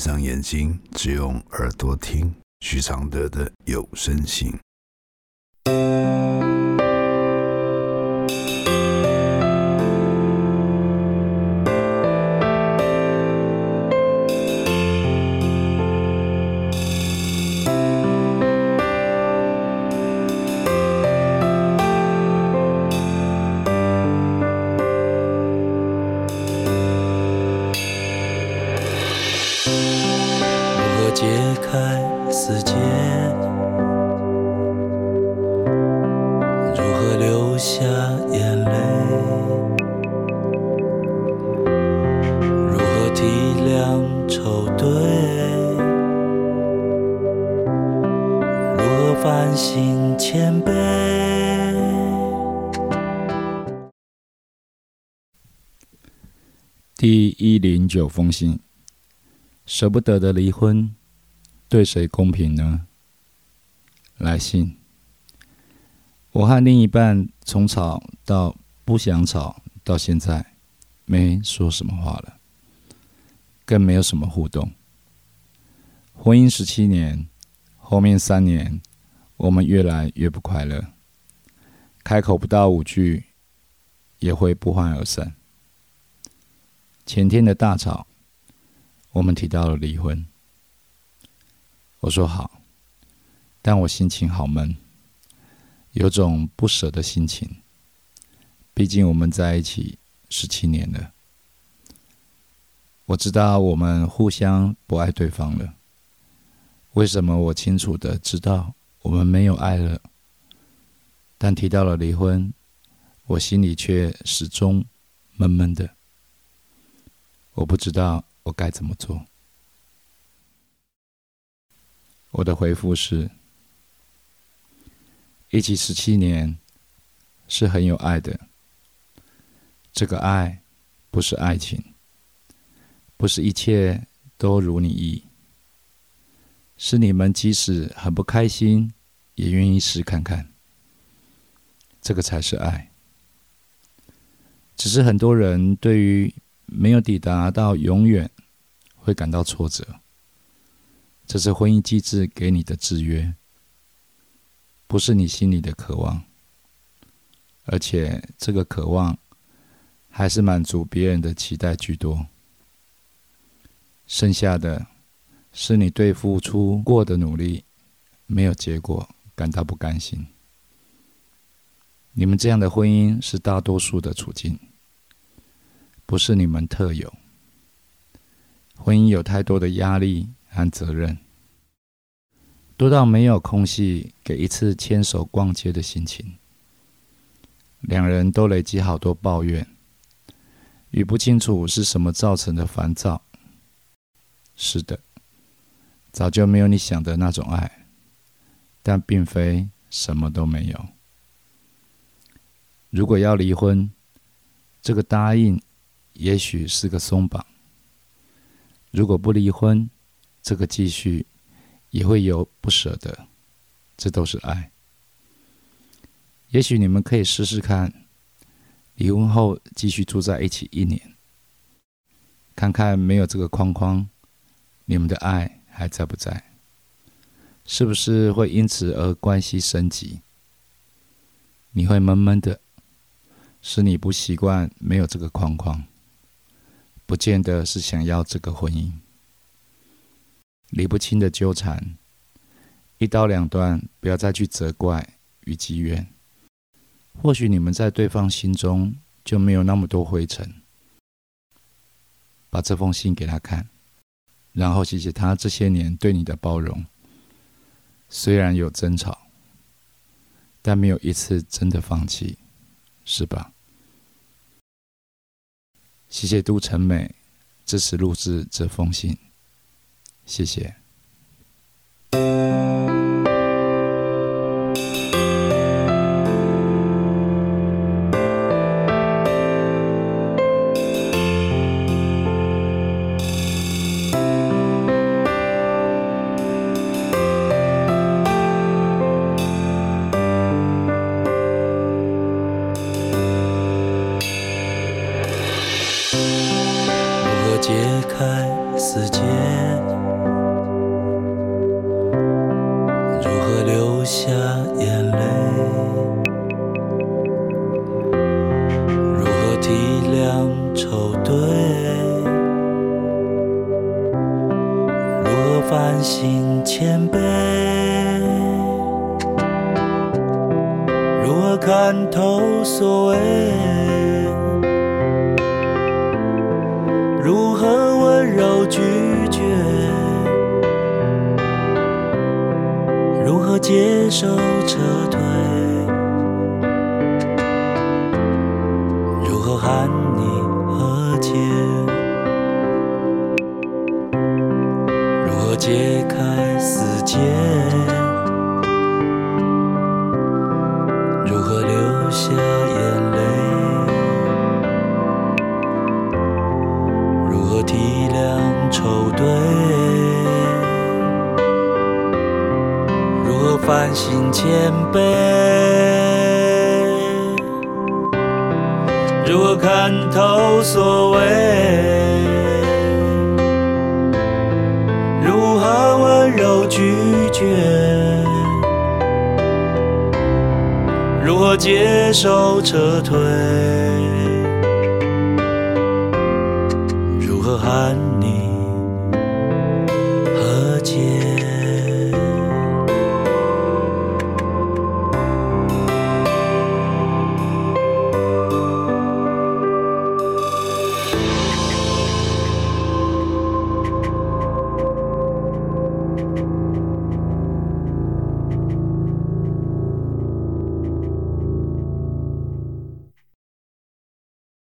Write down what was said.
闭上眼睛，只用耳朵听徐常德的有声信。解开死结，如何流下眼泪？如何体谅愁对？如何反省谦卑？第一零九封信，舍不得的离婚。对谁公平呢？来信，我和另一半从吵到不想吵，到现在没说什么话了，更没有什么互动。婚姻十七年，后面三年我们越来越不快乐，开口不到五句也会不欢而散。前天的大吵，我们提到了离婚。我说好，但我心情好闷，有种不舍的心情。毕竟我们在一起十七年了，我知道我们互相不爱对方了。为什么我清楚的知道我们没有爱了？但提到了离婚，我心里却始终闷闷的。我不知道我该怎么做。我的回复是：一起十七年，是很有爱的。这个爱不是爱情，不是一切都如你意，是你们即使很不开心，也愿意试看看。这个才是爱。只是很多人对于没有抵达到永远，会感到挫折。这是婚姻机制给你的制约，不是你心里的渴望，而且这个渴望还是满足别人的期待居多。剩下的是你对付出过的努力没有结果感到不甘心。你们这样的婚姻是大多数的处境，不是你们特有。婚姻有太多的压力。和责任多到没有空隙给一次牵手逛街的心情，两人都累积好多抱怨，与不清楚是什么造成的烦躁。是的，早就没有你想的那种爱，但并非什么都没有。如果要离婚，这个答应也许是个松绑；如果不离婚，这个继续也会有不舍的，这都是爱。也许你们可以试试看，离婚后继续住在一起一年，看看没有这个框框，你们的爱还在不在？是不是会因此而关系升级？你会闷闷的，是你不习惯没有这个框框，不见得是想要这个婚姻。理不清的纠缠，一刀两断，不要再去责怪与积怨。或许你们在对方心中就没有那么多灰尘。把这封信给他看，然后谢谢他这些年对你的包容。虽然有争吵，但没有一次真的放弃，是吧？谢谢杜成美支持录制这封信。谢谢。如何解开死结？下眼泪？如何体谅丑对？如何反省谦卑？如何看透所谓？下眼泪？如何体谅丑对？如何反省谦卑？如何看透所谓？如何温柔拒绝？如何接受撤退？